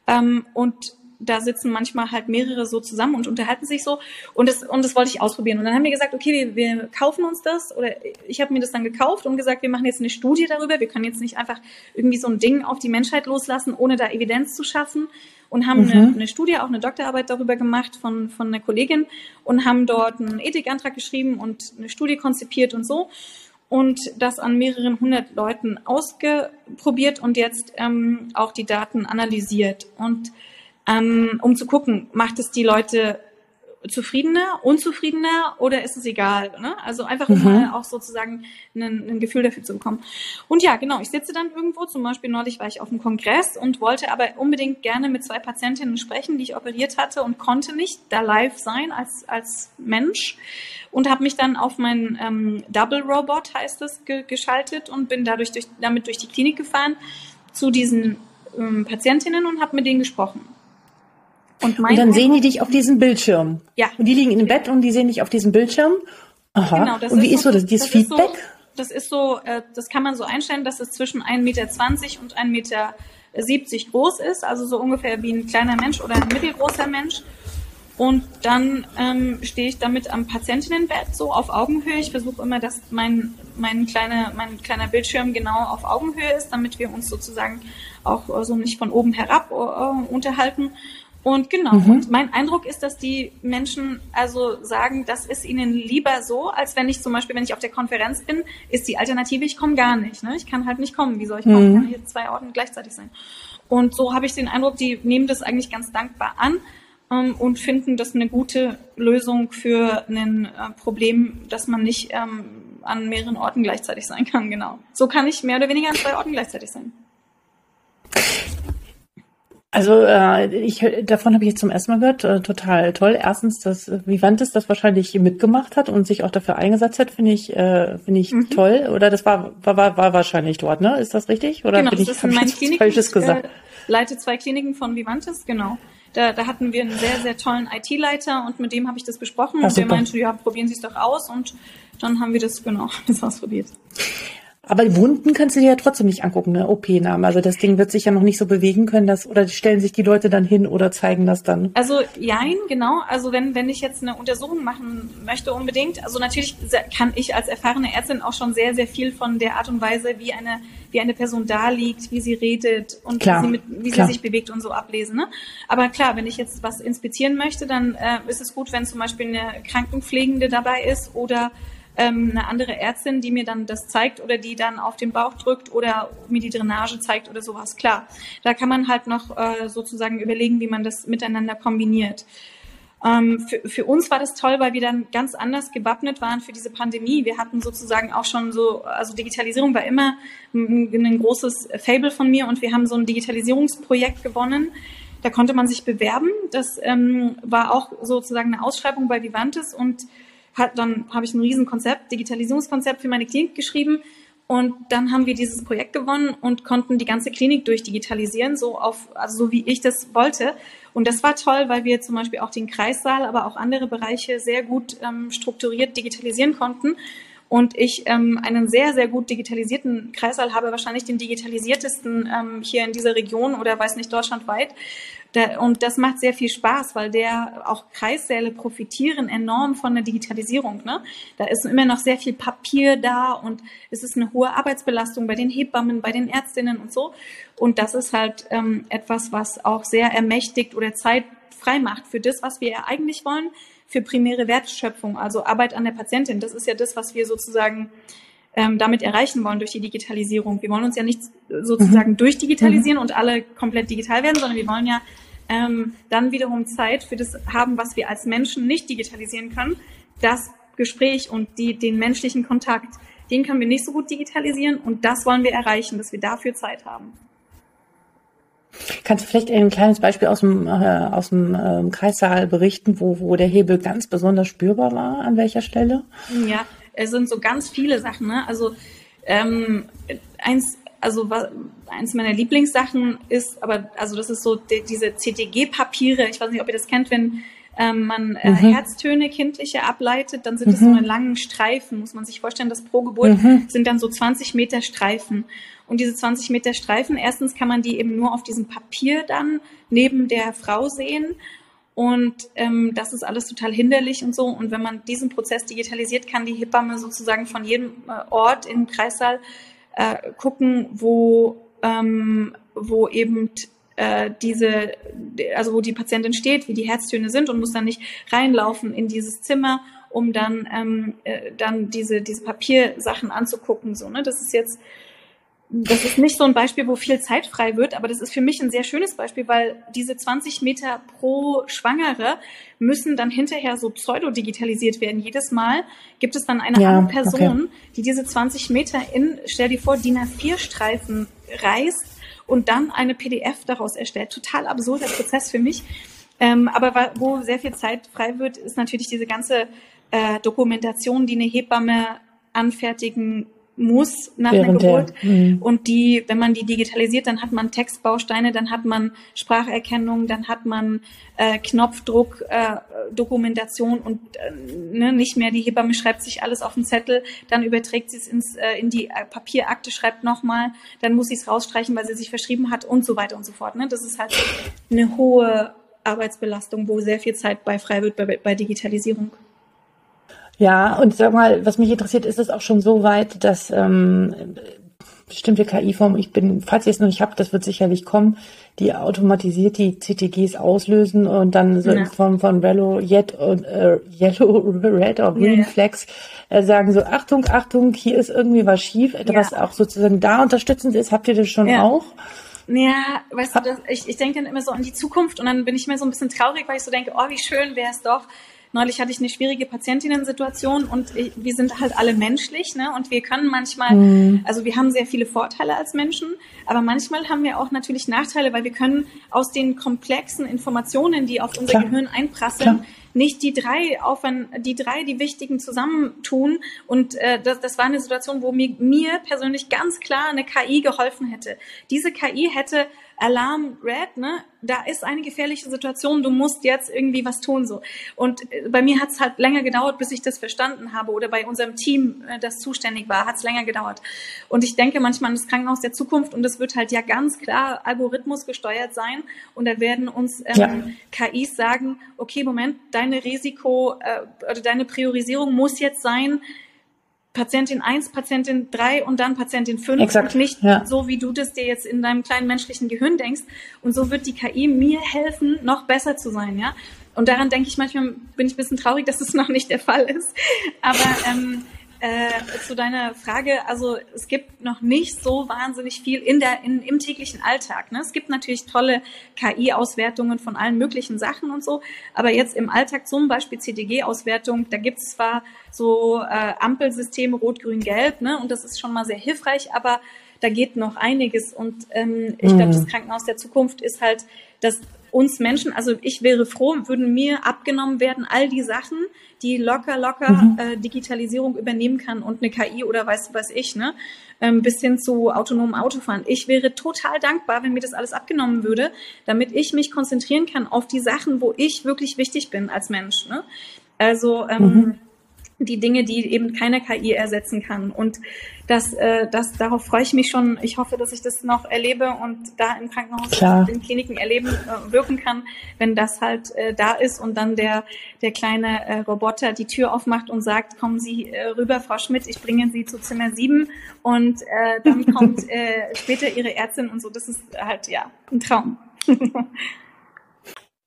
Ähm, und da sitzen manchmal halt mehrere so zusammen und unterhalten sich so. Und das, und das wollte ich ausprobieren. Und dann haben wir gesagt, okay, wir, wir kaufen uns das. Oder ich habe mir das dann gekauft und gesagt, wir machen jetzt eine Studie darüber. Wir können jetzt nicht einfach irgendwie so ein Ding auf die Menschheit loslassen, ohne da Evidenz zu schaffen. Und haben mhm. eine, eine Studie, auch eine Doktorarbeit darüber gemacht von, von einer Kollegin und haben dort einen Ethikantrag geschrieben und eine Studie konzipiert und so und das an mehreren hundert Leuten ausprobiert und jetzt ähm, auch die Daten analysiert und ähm, um zu gucken, macht es die Leute zufriedener, unzufriedener oder ist es egal? Ne? Also einfach mhm. mal auch sozusagen ein, ein, Gefühl dafür zu bekommen. Und ja, genau, ich sitze dann irgendwo, zum Beispiel neulich war ich auf einem Kongress und wollte aber unbedingt gerne mit zwei Patientinnen sprechen, die ich operiert hatte und konnte nicht da live sein als, als Mensch und habe mich dann auf meinen ähm, Double Robot, heißt es, ge geschaltet und bin dadurch durch, damit durch die Klinik gefahren zu diesen ähm, Patientinnen und habe mit denen gesprochen. Und, und dann sehen die dich auf diesem Bildschirm. Ja. Und die liegen im Bett und die sehen dich auf diesem Bildschirm. Aha. Genau, das und wie ist so, das, dieses das Feedback? Ist so, das ist so, äh, das kann man so einstellen, dass es zwischen 1,20 Meter und 1,70 Meter groß ist, also so ungefähr wie ein kleiner Mensch oder ein mittelgroßer Mensch. Und dann ähm, stehe ich damit am Patientinnenbett so auf Augenhöhe. Ich versuche immer, dass mein, mein, kleiner, mein kleiner Bildschirm genau auf Augenhöhe ist, damit wir uns sozusagen auch so also nicht von oben herab äh, unterhalten. Und genau, mhm. und mein Eindruck ist, dass die Menschen also sagen, das ist ihnen lieber so, als wenn ich zum Beispiel, wenn ich auf der Konferenz bin, ist die Alternative, ich komme gar nicht. Ne? Ich kann halt nicht kommen. Wie soll ich kommen? Mhm. Kann hier zwei Orten gleichzeitig sein. Und so habe ich den Eindruck, die nehmen das eigentlich ganz dankbar an ähm, und finden das eine gute Lösung für ein äh, Problem, dass man nicht ähm, an mehreren Orten gleichzeitig sein kann. Genau. So kann ich mehr oder weniger an zwei Orten gleichzeitig sein. Also äh, ich davon habe ich jetzt zum ersten Mal gehört. Äh, total toll. Erstens, dass Vivantes das wahrscheinlich mitgemacht hat und sich auch dafür eingesetzt hat, finde ich äh, finde ich mhm. toll. Oder das war, war war war wahrscheinlich dort, ne? Ist das richtig? Oder genau, bin ich, das ist meine Klinik, Falsches gesagt? Äh, leite zwei Kliniken von Vivantes, genau. Da, da hatten wir einen sehr sehr tollen IT-Leiter und mit dem habe ich das besprochen Ach, und der meinte, ja, probieren Sie es doch aus und dann haben wir das genau [laughs] das ausprobiert. Aber Wunden kannst du dir ja trotzdem nicht angucken, ne? OP-Name. Also das Ding wird sich ja noch nicht so bewegen können, dass, oder stellen sich die Leute dann hin oder zeigen das dann? Also, jein, genau. Also wenn, wenn ich jetzt eine Untersuchung machen möchte unbedingt, also natürlich kann ich als erfahrene Ärztin auch schon sehr, sehr viel von der Art und Weise, wie eine, wie eine Person da liegt, wie sie redet und klar, wie, sie, mit, wie sie sich bewegt und so ablesen. Ne? Aber klar, wenn ich jetzt was inspizieren möchte, dann äh, ist es gut, wenn zum Beispiel eine Krankenpflegende dabei ist oder ähm, eine andere Ärztin, die mir dann das zeigt oder die dann auf den Bauch drückt oder mir die Drainage zeigt oder sowas. Klar, da kann man halt noch äh, sozusagen überlegen, wie man das miteinander kombiniert. Ähm, für, für uns war das toll, weil wir dann ganz anders gewappnet waren für diese Pandemie. Wir hatten sozusagen auch schon so, also Digitalisierung war immer ein, ein großes Fable von mir und wir haben so ein Digitalisierungsprojekt gewonnen. Da konnte man sich bewerben. Das ähm, war auch sozusagen eine Ausschreibung bei Vivantes und hat, dann habe ich ein Riesenkonzept, Digitalisierungskonzept für meine Klinik geschrieben. Und dann haben wir dieses Projekt gewonnen und konnten die ganze Klinik durchdigitalisieren, so auf, also so wie ich das wollte. Und das war toll, weil wir zum Beispiel auch den Kreissaal, aber auch andere Bereiche sehr gut ähm, strukturiert digitalisieren konnten. Und ich ähm, einen sehr, sehr gut digitalisierten Kreissaal habe, wahrscheinlich den digitalisiertesten ähm, hier in dieser Region oder weiß nicht deutschlandweit. Und das macht sehr viel Spaß, weil der auch Kreissäle profitieren enorm von der Digitalisierung. Ne? Da ist immer noch sehr viel Papier da und es ist eine hohe Arbeitsbelastung bei den Hebammen, bei den Ärztinnen und so. Und das ist halt ähm, etwas, was auch sehr ermächtigt oder Zeit frei macht für das, was wir eigentlich wollen, für primäre Wertschöpfung, also Arbeit an der Patientin. Das ist ja das, was wir sozusagen ähm, damit erreichen wollen durch die Digitalisierung. Wir wollen uns ja nicht sozusagen mhm. durchdigitalisieren mhm. und alle komplett digital werden, sondern wir wollen ja ähm, dann wiederum Zeit für das haben, was wir als Menschen nicht digitalisieren können. Das Gespräch und die, den menschlichen Kontakt, den können wir nicht so gut digitalisieren und das wollen wir erreichen, dass wir dafür Zeit haben. Kannst du vielleicht ein kleines Beispiel aus dem, äh, aus dem äh, Kreissaal berichten, wo, wo der Hebel ganz besonders spürbar war? An welcher Stelle? Ja, es sind so ganz viele Sachen. Ne? Also ähm, eins, also was, eins meiner Lieblingssachen ist, aber also das ist so die, diese CTG-Papiere. Ich weiß nicht, ob ihr das kennt, wenn ähm, man äh, mhm. Herztöne kindliche ableitet, dann sind mhm. das so eine langen Streifen, muss man sich vorstellen, dass pro Geburt mhm. sind dann so 20 Meter Streifen. Und diese 20 Meter Streifen, erstens kann man die eben nur auf diesem Papier dann neben der Frau sehen. Und ähm, das ist alles total hinderlich und so. Und wenn man diesen Prozess digitalisiert, kann die Hebamme sozusagen von jedem äh, Ort im Kreissaal äh, gucken, wo, ähm, wo eben äh, diese, also wo die Patientin steht, wie die Herztöne sind und muss dann nicht reinlaufen in dieses Zimmer, um dann, ähm, äh, dann diese, diese Papiersachen anzugucken. So, ne? Das ist jetzt das ist nicht so ein Beispiel, wo viel Zeit frei wird, aber das ist für mich ein sehr schönes Beispiel, weil diese 20 Meter pro Schwangere müssen dann hinterher so pseudo-digitalisiert werden. Jedes Mal gibt es dann eine ja, andere Person, okay. die diese 20 Meter in, stell dir vor, DIN A4-Streifen reißt und dann eine PDF daraus erstellt. Total absurder Prozess für mich. Ähm, aber wo sehr viel Zeit frei wird, ist natürlich diese ganze äh, Dokumentation, die eine Hebamme anfertigen muss nach Während einer Geburt. Der, mhm. und die, wenn man die digitalisiert, dann hat man Textbausteine, dann hat man Spracherkennung, dann hat man äh, Knopfdruck, äh, Dokumentation und äh, ne, nicht mehr die Hebamme schreibt sich alles auf den Zettel, dann überträgt sie es ins, äh, in die Papierakte, schreibt nochmal, dann muss sie es rausstreichen, weil sie sich verschrieben hat und so weiter und so fort. Ne? Das ist halt eine hohe Arbeitsbelastung, wo sehr viel Zeit bei frei wird bei, bei Digitalisierung. Ja, und sag mal, was mich interessiert, ist es auch schon so weit, dass ähm, bestimmte KI-Formen, ich bin, falls ihr es noch nicht habt, das wird sicherlich kommen, die automatisiert die CTGs auslösen und dann so ja. in Form von Yellow, Yet und äh, Yellow, [laughs] Red oder Green ja, Flags äh, sagen so, Achtung, Achtung, hier ist irgendwie was schief, etwas ja. auch sozusagen da unterstützend ist. Habt ihr das schon auch? Ja, weißt du, das, ich, ich denke dann immer so an die Zukunft und dann bin ich mir so ein bisschen traurig, weil ich so denke, oh, wie schön wäre es doch, Neulich hatte ich eine schwierige Patientinnen-Situation und wir sind halt alle menschlich, ne? Und wir können manchmal, mhm. also wir haben sehr viele Vorteile als Menschen, aber manchmal haben wir auch natürlich Nachteile, weil wir können aus den komplexen Informationen, die auf unser Klar. Gehirn einprasseln, Klar nicht die drei aufwand, die drei, die wichtigen zusammentun. Und äh, das, das war eine Situation, wo mir, mir persönlich ganz klar eine KI geholfen hätte. Diese KI hätte Alarm Red, ne? Da ist eine gefährliche Situation, du musst jetzt irgendwie was tun so. Und äh, bei mir hat es halt länger gedauert, bis ich das verstanden habe oder bei unserem Team, äh, das zuständig war, hat es länger gedauert. Und ich denke manchmal an das Krankenhaus der Zukunft und das wird halt ja ganz klar Algorithmus gesteuert sein und da werden uns ähm, ja. KIs sagen, okay, Moment, deine Risiko äh, oder deine Priorisierung muss jetzt sein, Patientin 1, Patientin 3 und dann Patientin 5 Exakt, und nicht ja. so, wie du das dir jetzt in deinem kleinen menschlichen Gehirn denkst. Und so wird die KI mir helfen, noch besser zu sein, ja. Und daran denke ich manchmal, bin ich ein bisschen traurig, dass es das [laughs] noch nicht der Fall ist. Aber ähm, äh, zu deiner Frage, also es gibt noch nicht so wahnsinnig viel in der, in, im täglichen Alltag. Ne? Es gibt natürlich tolle KI-Auswertungen von allen möglichen Sachen und so, aber jetzt im Alltag zum Beispiel CTG-Auswertung, da gibt es zwar so äh, Ampelsysteme Rot, Grün, Gelb, ne? und das ist schon mal sehr hilfreich, aber da geht noch einiges und ähm, ich glaube, das mhm. Krankenhaus der Zukunft ist halt, dass uns Menschen, also ich wäre froh, würden mir abgenommen werden, all die Sachen, die locker, locker mhm. äh, Digitalisierung übernehmen kann und eine KI oder weiß was ich, ne? Ähm, bis hin zu autonomen Autofahren. Ich wäre total dankbar, wenn mir das alles abgenommen würde, damit ich mich konzentrieren kann auf die Sachen, wo ich wirklich wichtig bin als Mensch. Ne? Also ähm, mhm die Dinge, die eben keine KI ersetzen kann. Und das, äh, das, darauf freue ich mich schon. Ich hoffe, dass ich das noch erlebe und da im Krankenhaus, Klar. in Kliniken erleben, äh, wirken kann, wenn das halt äh, da ist und dann der, der kleine äh, Roboter die Tür aufmacht und sagt, kommen Sie äh, rüber, Frau Schmidt, ich bringe Sie zu Zimmer 7 und äh, dann kommt [laughs] äh, später Ihre Ärztin und so. Das ist halt, ja, ein Traum. [laughs]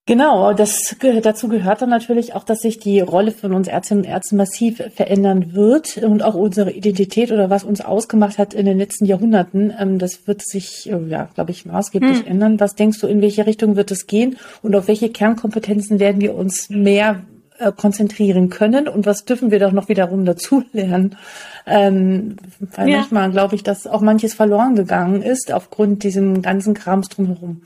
Genau, das dazu gehört dann natürlich auch, dass sich die Rolle von uns Ärztinnen und Ärzten massiv verändern wird und auch unsere Identität oder was uns ausgemacht hat in den letzten Jahrhunderten, ähm, das wird sich, äh, ja, glaube ich, maßgeblich hm. ändern. Was denkst du, in welche Richtung wird es gehen und auf welche Kernkompetenzen werden wir uns mehr äh, konzentrieren können und was dürfen wir doch noch wiederum dazulernen? [laughs] Ähm, weil ja. manchmal glaube ich, dass auch manches verloren gegangen ist aufgrund diesem ganzen Krams drumherum.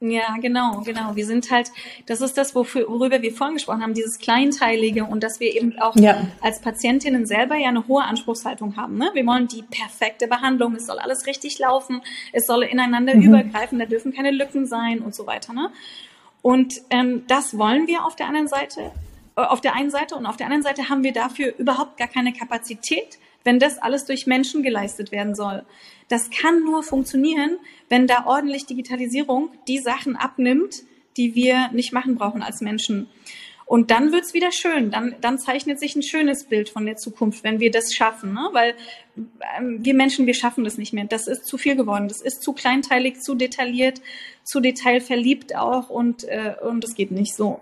Ja, genau, genau. Wir sind halt, das ist das, wofür, worüber wir vorhin gesprochen haben, dieses Kleinteilige und dass wir eben auch ja. als Patientinnen selber ja eine hohe Anspruchshaltung haben. Ne? Wir wollen die perfekte Behandlung, es soll alles richtig laufen, es soll ineinander mhm. übergreifen, da dürfen keine Lücken sein und so weiter. Ne? Und ähm, das wollen wir auf der anderen Seite, äh, auf der einen Seite und auf der anderen Seite haben wir dafür überhaupt gar keine Kapazität, wenn das alles durch Menschen geleistet werden soll. Das kann nur funktionieren, wenn da ordentlich Digitalisierung die Sachen abnimmt, die wir nicht machen brauchen als Menschen. Und dann wird's wieder schön. Dann, dann zeichnet sich ein schönes Bild von der Zukunft, wenn wir das schaffen. Ne? Weil ähm, wir Menschen, wir schaffen das nicht mehr. Das ist zu viel geworden. Das ist zu kleinteilig, zu detailliert, zu detailverliebt auch und, äh, und das geht nicht so.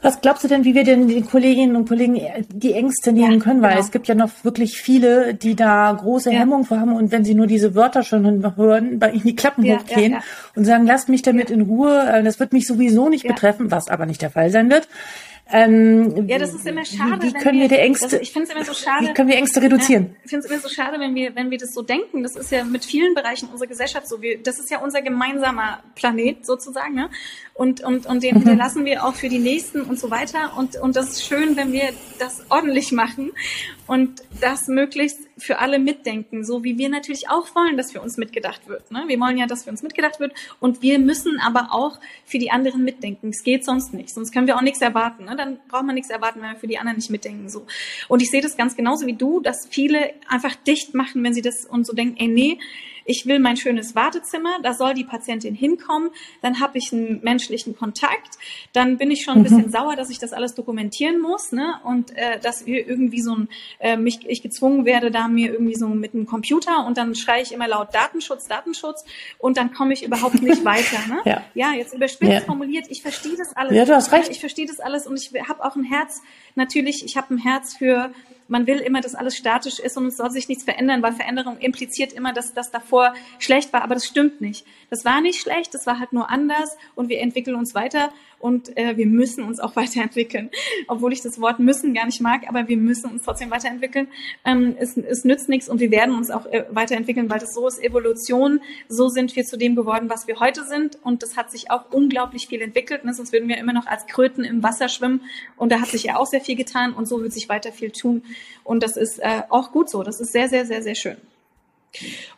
Was glaubst du denn, wie wir denn den Kolleginnen und Kollegen die Ängste nehmen ja, können? Weil genau. es gibt ja noch wirklich viele, die da große ja. Hemmungen vor haben und wenn sie nur diese Wörter schon hören, bei ihnen die Klappen ja, hochgehen und sagen, lasst mich damit in Ruhe, äh, das wird mich sowieso nicht betreffen, was aber nicht der Fall sein wird. Ähm, ja, das ist immer schade. Wie, wie können wir, wir, die Ängste? ich finde es immer so schade. Wie können wir Ängste reduzieren? Ja, ich finde es immer so schade, wenn wir, wenn wir das so denken. Das ist ja mit vielen Bereichen unserer Gesellschaft so. Wir, das ist ja unser gemeinsamer Planet sozusagen, ne? Und und und den mhm. hinterlassen wir auch für die nächsten und so weiter. Und und das ist schön, wenn wir das ordentlich machen und das möglichst für alle mitdenken, so wie wir natürlich auch wollen, dass für uns mitgedacht wird. Ne? Wir wollen ja, dass für uns mitgedacht wird und wir müssen aber auch für die anderen mitdenken. Es geht sonst nicht, sonst können wir auch nichts erwarten. Ne? Dann braucht man nichts erwarten, wenn wir für die anderen nicht mitdenken. So. Und ich sehe das ganz genauso wie du, dass viele einfach dicht machen, wenn sie das und so denken, ey nee, ich will mein schönes Wartezimmer, da soll die Patientin hinkommen, dann habe ich einen menschlichen Kontakt, dann bin ich schon ein mhm. bisschen sauer, dass ich das alles dokumentieren muss, ne? Und äh, dass wir irgendwie so ein, äh, mich, ich gezwungen werde, da mir irgendwie so mit einem Computer und dann schreie ich immer laut Datenschutz, Datenschutz und dann komme ich überhaupt nicht [laughs] weiter. Ne? ja. ja, jetzt überspitzt ja. formuliert, ich verstehe das alles. Ja, du hast recht. Ich verstehe das alles und ich habe auch ein Herz, natürlich, ich habe ein Herz für man will immer, dass alles statisch ist und es soll sich nichts verändern, weil Veränderung impliziert immer, dass das davor schlecht war, aber das stimmt nicht. Das war nicht schlecht, das war halt nur anders und wir entwickeln uns weiter und äh, wir müssen uns auch [laughs] weiterentwickeln. Obwohl ich das Wort müssen gar nicht mag, aber wir müssen uns trotzdem weiterentwickeln. Ähm, es, es nützt nichts und wir werden uns auch äh, weiterentwickeln, weil das so ist Evolution. So sind wir zu dem geworden, was wir heute sind und das hat sich auch unglaublich viel entwickelt. Ne? Sonst würden wir immer noch als Kröten im Wasser schwimmen und da hat sich ja auch sehr viel getan und so wird sich weiter viel tun und das ist äh, auch gut so. Das ist sehr, sehr, sehr, sehr schön.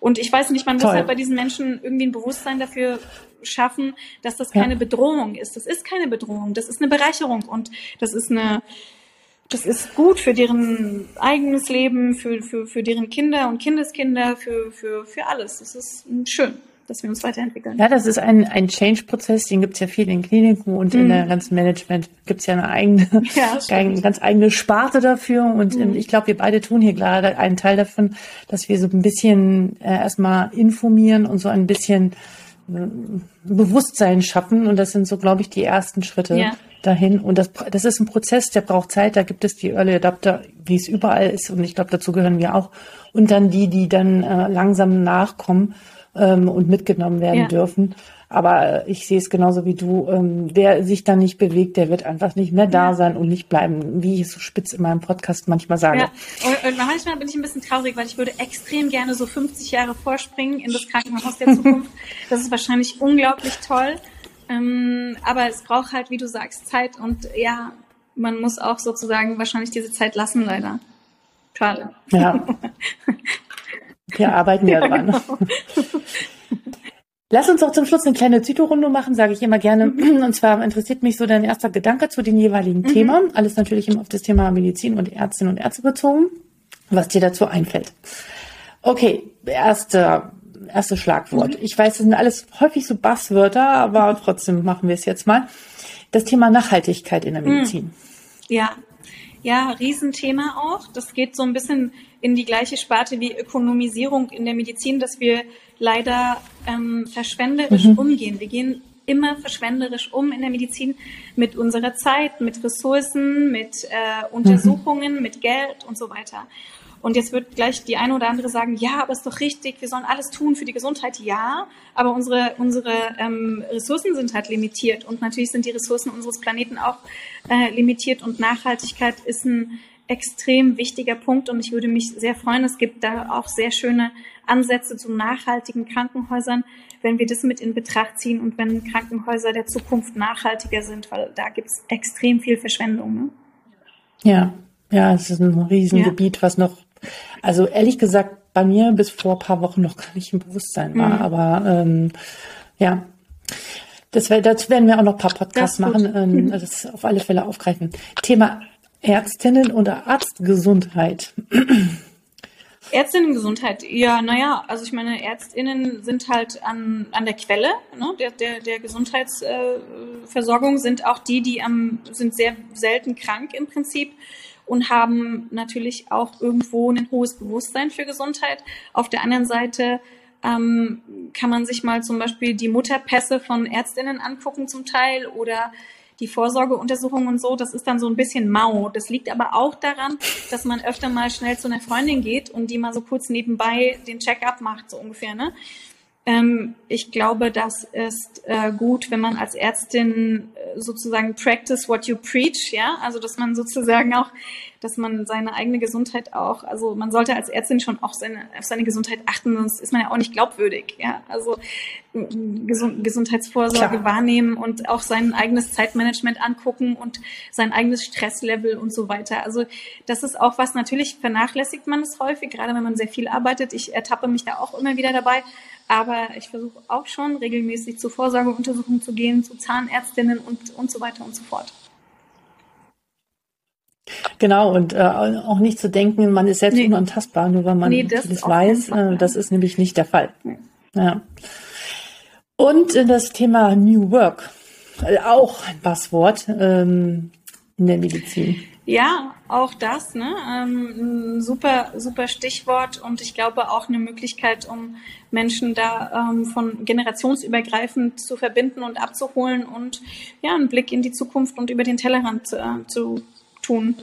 Und ich weiß nicht, man muss halt bei diesen Menschen irgendwie ein Bewusstsein dafür schaffen, dass das keine ja. Bedrohung ist. Das ist keine Bedrohung, das ist eine Bereicherung und das ist eine, das ist gut für deren eigenes Leben, für, für, für deren Kinder und Kindeskinder, für, für, für alles. Das ist schön dass wir uns weiterentwickeln. Ja, das ist ein, ein Change-Prozess, den gibt es ja viel in Kliniken und mhm. in der ganzen Management gibt es ja eine eigene, [laughs] ja, [laughs] eine ganz eigene Sparte dafür. Und mhm. ich glaube, wir beide tun hier gerade einen Teil davon, dass wir so ein bisschen äh, erstmal informieren und so ein bisschen äh, Bewusstsein schaffen. Und das sind so, glaube ich, die ersten Schritte ja. dahin. Und das, das ist ein Prozess, der braucht Zeit. Da gibt es die Early Adapter, wie es überall ist. Und ich glaube, dazu gehören wir auch. Und dann die, die dann äh, langsam nachkommen ähm, und mitgenommen werden ja. dürfen. Aber ich sehe es genauso wie du. Ähm, wer sich dann nicht bewegt, der wird einfach nicht mehr da ja. sein und nicht bleiben, wie ich so spitz in meinem Podcast manchmal sage. Ja. Und, und manchmal bin ich ein bisschen traurig, weil ich würde extrem gerne so 50 Jahre vorspringen in das Krankenhaus der Zukunft. [laughs] das ist wahrscheinlich unglaublich toll. Ähm, aber es braucht halt, wie du sagst, Zeit und ja, man muss auch sozusagen wahrscheinlich diese Zeit lassen, leider. Schade. Ja. [laughs] Wir arbeiten ja, dran. Genau. [laughs] Lass uns auch zum Schluss eine kleine Zyto-Runde machen, sage ich immer gerne. Mhm. Und zwar interessiert mich so dein erster Gedanke zu den jeweiligen mhm. Themen. Alles natürlich immer auf das Thema Medizin und Ärztinnen und Ärzte bezogen, was dir dazu einfällt. Okay, erste, erste Schlagwort. Mhm. Ich weiß, das sind alles häufig so Basswörter, aber trotzdem machen wir es jetzt mal. Das Thema Nachhaltigkeit in der mhm. Medizin. Ja, ja, Riesenthema auch. Das geht so ein bisschen in die gleiche Sparte wie Ökonomisierung in der Medizin, dass wir leider ähm, verschwenderisch mhm. umgehen. Wir gehen immer verschwenderisch um in der Medizin mit unserer Zeit, mit Ressourcen, mit äh, Untersuchungen, mhm. mit Geld und so weiter. Und jetzt wird gleich die eine oder andere sagen, ja, aber ist doch richtig, wir sollen alles tun für die Gesundheit. Ja, aber unsere, unsere ähm, Ressourcen sind halt limitiert und natürlich sind die Ressourcen unseres Planeten auch äh, limitiert und Nachhaltigkeit ist ein extrem wichtiger Punkt und ich würde mich sehr freuen. Es gibt da auch sehr schöne Ansätze zu nachhaltigen Krankenhäusern, wenn wir das mit in Betracht ziehen und wenn Krankenhäuser der Zukunft nachhaltiger sind, weil da gibt es extrem viel Verschwendung. Ne? Ja, ja, es ist ein Riesengebiet, ja. was noch also ehrlich gesagt, bei mir bis vor ein paar Wochen noch gar nicht im Bewusstsein war. Mhm. Aber ähm, ja, das, dazu werden wir auch noch ein paar Podcasts machen, ähm, das auf alle Fälle aufgreifen. Thema Ärztinnen oder Arztgesundheit. Ärztinnengesundheit, ja, naja, also ich meine, Ärztinnen sind halt an, an der Quelle ne, der, der, der Gesundheitsversorgung, äh, sind auch die, die am, sind sehr selten krank im Prinzip und haben natürlich auch irgendwo ein hohes Bewusstsein für Gesundheit. Auf der anderen Seite ähm, kann man sich mal zum Beispiel die Mutterpässe von Ärztinnen angucken zum Teil oder die Vorsorgeuntersuchungen und so, das ist dann so ein bisschen mau. Das liegt aber auch daran, dass man öfter mal schnell zu einer Freundin geht und die mal so kurz nebenbei den Check-up macht, so ungefähr, ne? Ähm, ich glaube, das ist äh, gut, wenn man als Ärztin äh, sozusagen practice what you preach, ja, also dass man sozusagen auch, dass man seine eigene Gesundheit auch, also man sollte als Ärztin schon auch seine, auf seine Gesundheit achten, sonst ist man ja auch nicht glaubwürdig, ja, also Gesund, Gesundheitsvorsorge Klar. wahrnehmen und auch sein eigenes Zeitmanagement angucken und sein eigenes Stresslevel und so weiter. Also das ist auch was, natürlich vernachlässigt man es häufig, gerade wenn man sehr viel arbeitet. Ich ertappe mich da auch immer wieder dabei aber ich versuche auch schon regelmäßig zu Vorsorgeuntersuchungen zu gehen, zu Zahnärztinnen und, und so weiter und so fort. Genau, und äh, auch nicht zu denken, man ist selbst nee. unantastbar, nur weil man nee, das, das weiß. Äh, das ist nämlich nicht der Fall. Nee. Ja. Und äh, das Thema New Work, äh, auch ein Passwort ähm, in der Medizin. Ja, auch das, ne? Ähm, super, super Stichwort und ich glaube auch eine Möglichkeit, um Menschen da ähm, von generationsübergreifend zu verbinden und abzuholen und ja, einen Blick in die Zukunft und über den Tellerrand äh, zu tun.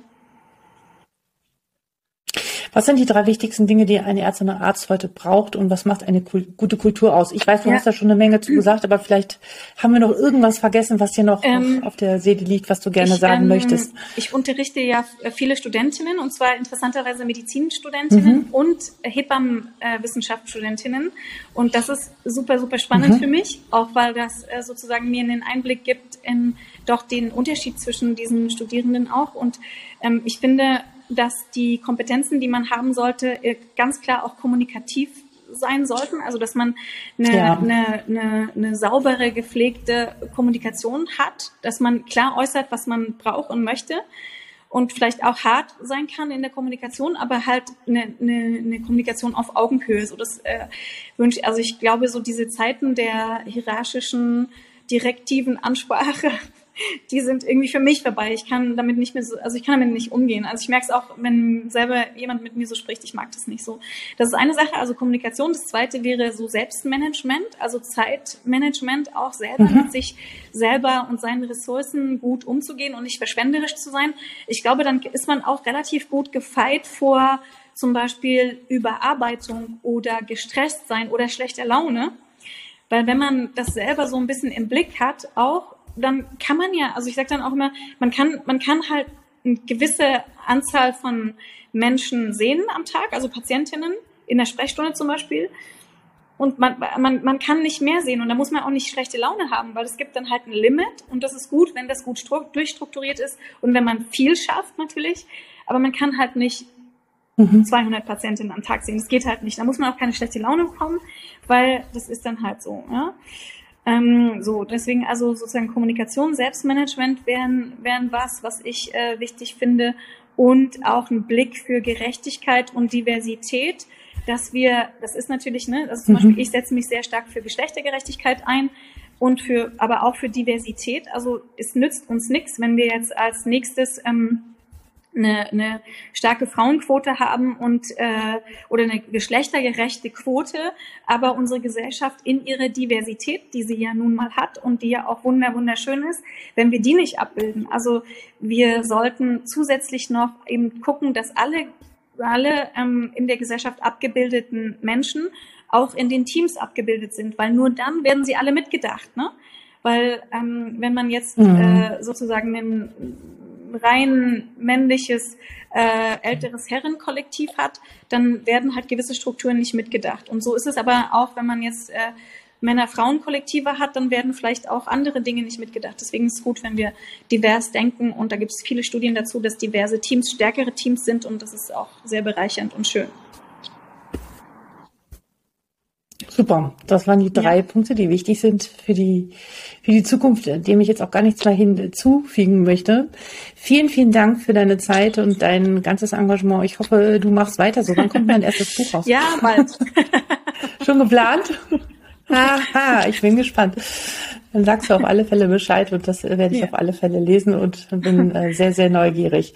Was sind die drei wichtigsten Dinge, die eine Ärztin oder Arzt heute braucht und was macht eine gute Kultur aus? Ich weiß, du ja. hast da schon eine Menge zu [clears throat] gesagt, aber vielleicht haben wir noch irgendwas vergessen, was dir noch ähm, auf der Seele liegt, was du gerne ich, sagen ähm, möchtest. Ich unterrichte ja viele Studentinnen und zwar interessanterweise Medizinstudentinnen mhm. und Hebammenwissenschaftsstudentinnen und das ist super, super spannend mhm. für mich, auch weil das äh, sozusagen mir einen Einblick gibt in doch den Unterschied zwischen diesen Studierenden auch und ähm, ich finde, dass die Kompetenzen, die man haben sollte, äh, ganz klar auch kommunikativ sein sollten. Also dass man eine, ja. eine, eine, eine saubere, gepflegte Kommunikation hat, dass man klar äußert, was man braucht und möchte und vielleicht auch hart sein kann in der Kommunikation, aber halt eine, eine, eine Kommunikation auf Augenhöhe. So das äh, wünsche also ich glaube so diese Zeiten der hierarchischen direktiven Ansprache die sind irgendwie für mich vorbei. Ich kann damit nicht mehr so, also ich kann damit nicht umgehen. Also ich merke es auch, wenn selber jemand mit mir so spricht, ich mag das nicht so. Das ist eine Sache, also Kommunikation. Das zweite wäre so Selbstmanagement, also Zeitmanagement, auch selber mhm. mit sich selber und seinen Ressourcen gut umzugehen und nicht verschwenderisch zu sein. Ich glaube, dann ist man auch relativ gut gefeit vor zum Beispiel Überarbeitung oder gestresst sein oder schlechter Laune. Weil wenn man das selber so ein bisschen im Blick hat, auch dann kann man ja, also ich sage dann auch immer, man kann, man kann halt eine gewisse Anzahl von Menschen sehen am Tag, also Patientinnen in der Sprechstunde zum Beispiel. Und man, man, man kann nicht mehr sehen und da muss man auch nicht schlechte Laune haben, weil es gibt dann halt ein Limit und das ist gut, wenn das gut durchstrukturiert ist und wenn man viel schafft natürlich, aber man kann halt nicht 200 mhm. Patientinnen am Tag sehen. Das geht halt nicht. Da muss man auch keine schlechte Laune bekommen, weil das ist dann halt so. Ja? Ähm, so, deswegen also sozusagen Kommunikation, Selbstmanagement wären, wären was, was ich äh, wichtig finde und auch ein Blick für Gerechtigkeit und Diversität, dass wir, das ist natürlich, ne, also zum mhm. Beispiel, ich setze mich sehr stark für Geschlechtergerechtigkeit ein und für, aber auch für Diversität. Also es nützt uns nichts, wenn wir jetzt als nächstes ähm, eine, eine starke Frauenquote haben und äh, oder eine geschlechtergerechte Quote, aber unsere Gesellschaft in ihrer Diversität, die sie ja nun mal hat und die ja auch wunder wunderschön ist, wenn wir die nicht abbilden. Also wir sollten zusätzlich noch eben gucken, dass alle alle ähm, in der Gesellschaft abgebildeten Menschen auch in den Teams abgebildet sind, weil nur dann werden sie alle mitgedacht, ne? Weil ähm, wenn man jetzt mhm. äh, sozusagen einen rein männliches äh, älteres Herrenkollektiv hat, dann werden halt gewisse Strukturen nicht mitgedacht. Und so ist es aber auch, wenn man jetzt äh, Männer-Frauen-Kollektive hat, dann werden vielleicht auch andere Dinge nicht mitgedacht. Deswegen ist es gut, wenn wir divers denken. Und da gibt es viele Studien dazu, dass diverse Teams stärkere Teams sind. Und das ist auch sehr bereichernd und schön. Super, das waren die drei ja. Punkte, die wichtig sind für die, für die Zukunft, dem ich jetzt auch gar nichts mehr hinzufügen möchte. Vielen, vielen Dank für deine Zeit und dein ganzes Engagement. Ich hoffe, du machst weiter so. Wann kommt mein erstes Buch raus? Ja, bald. [laughs] Schon geplant? Aha, ich bin gespannt. Dann sagst du auf alle Fälle Bescheid und das werde ich ja. auf alle Fälle lesen und bin äh, sehr, sehr neugierig.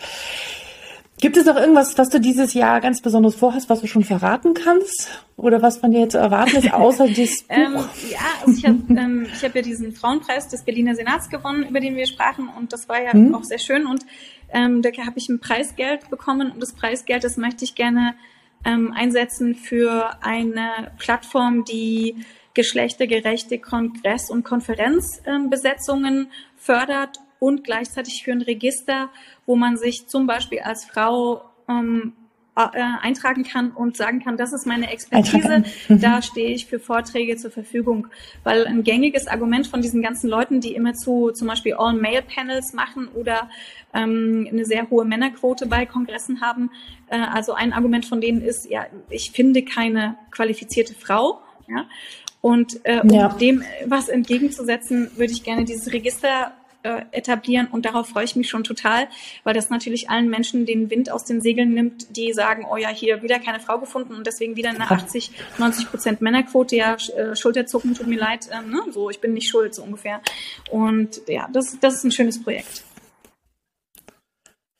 Gibt es noch irgendwas, was du dieses Jahr ganz besonders vorhast, was du schon verraten kannst? Oder was von dir jetzt erwarten ist, außer [laughs] dieses Buch? ähm, ja, also ich habe ähm, ich hab ja diesen Frauenpreis des Berliner Senats gewonnen, über den wir sprachen. Und das war ja hm. auch sehr schön. Und ähm, da habe ich ein Preisgeld bekommen. Und das Preisgeld, das möchte ich gerne ähm, einsetzen für eine Plattform, die geschlechtergerechte Kongress- und Konferenzbesetzungen fördert und gleichzeitig für ein Register, wo man sich zum Beispiel als Frau ähm, äh, eintragen kann und sagen kann, das ist meine Expertise, [laughs] mhm. da stehe ich für Vorträge zur Verfügung. Weil ein gängiges Argument von diesen ganzen Leuten, die immer zu zum Beispiel All-Male-Panels machen oder ähm, eine sehr hohe Männerquote bei Kongressen haben, äh, also ein Argument von denen ist, ja, ich finde keine qualifizierte Frau. Ja? Und äh, um ja. dem was entgegenzusetzen, würde ich gerne dieses Register äh, etablieren und darauf freue ich mich schon total, weil das natürlich allen Menschen den Wind aus den Segeln nimmt, die sagen, oh ja, hier wieder keine Frau gefunden und deswegen wieder eine 80, 90 Prozent Männerquote, ja, äh, Schulterzucken, tut mir leid, äh, ne? so, ich bin nicht schuld, so ungefähr. Und ja, das, das ist ein schönes Projekt.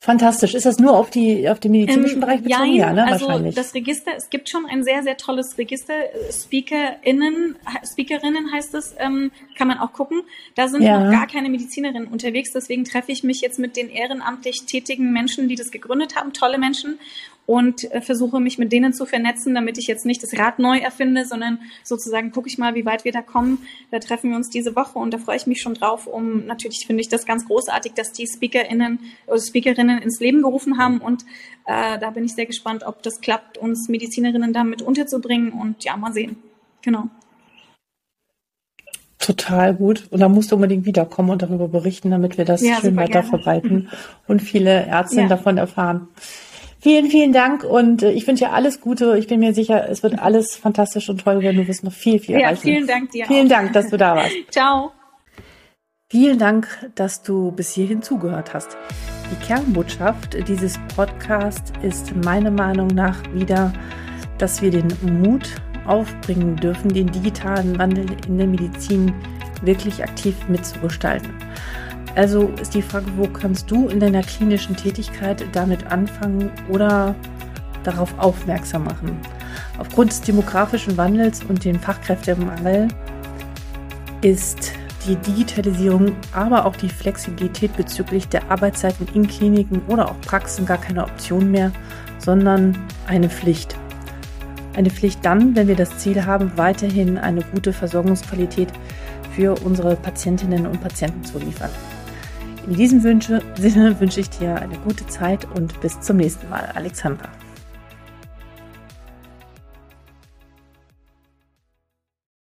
Fantastisch. Ist das nur auf die auf den medizinischen ähm, Bereich bezogen? Ja, ne? also wahrscheinlich. das Register, es gibt schon ein sehr, sehr tolles Register. SpeakerInnen, Speakerinnen heißt es, ähm, kann man auch gucken. Da sind ja. noch gar keine Medizinerinnen unterwegs. Deswegen treffe ich mich jetzt mit den ehrenamtlich tätigen Menschen, die das gegründet haben, tolle Menschen. Und äh, versuche mich mit denen zu vernetzen, damit ich jetzt nicht das Rad neu erfinde, sondern sozusagen gucke ich mal, wie weit wir da kommen. Da treffen wir uns diese Woche und da freue ich mich schon drauf, um natürlich finde ich das ganz großartig, dass die SpeakerInnen oder Speakerinnen ins Leben gerufen haben und äh, da bin ich sehr gespannt, ob das klappt, uns Medizinerinnen damit unterzubringen und ja, mal sehen. Genau. Total gut. Und da musst du unbedingt wiederkommen und darüber berichten, damit wir das ja, schön weiter gerne. verbreiten und viele Ärztinnen ja. davon erfahren. Vielen, vielen Dank und äh, ich wünsche dir alles Gute. Ich bin mir sicher, es wird alles fantastisch und toll werden. Du wirst noch viel, viel ja, erreichen. Vielen Dank dir. Vielen auch. Dank, dass du da warst. [laughs] Ciao. Vielen Dank, dass du bis hierhin zugehört hast. Die Kernbotschaft dieses Podcasts ist meiner Meinung nach wieder, dass wir den Mut aufbringen dürfen, den digitalen Wandel in der Medizin wirklich aktiv mitzugestalten. Also ist die Frage, wo kannst du in deiner klinischen Tätigkeit damit anfangen oder darauf aufmerksam machen? Aufgrund des demografischen Wandels und dem Fachkräftemangel ist die Digitalisierung, aber auch die Flexibilität bezüglich der Arbeitszeiten in Kliniken oder auch Praxen gar keine Option mehr, sondern eine Pflicht. Eine Pflicht dann, wenn wir das Ziel haben, weiterhin eine gute Versorgungsqualität für unsere Patientinnen und Patienten zu liefern. In diesem Sinne [laughs] wünsche ich dir eine gute Zeit und bis zum nächsten Mal. Alexandra.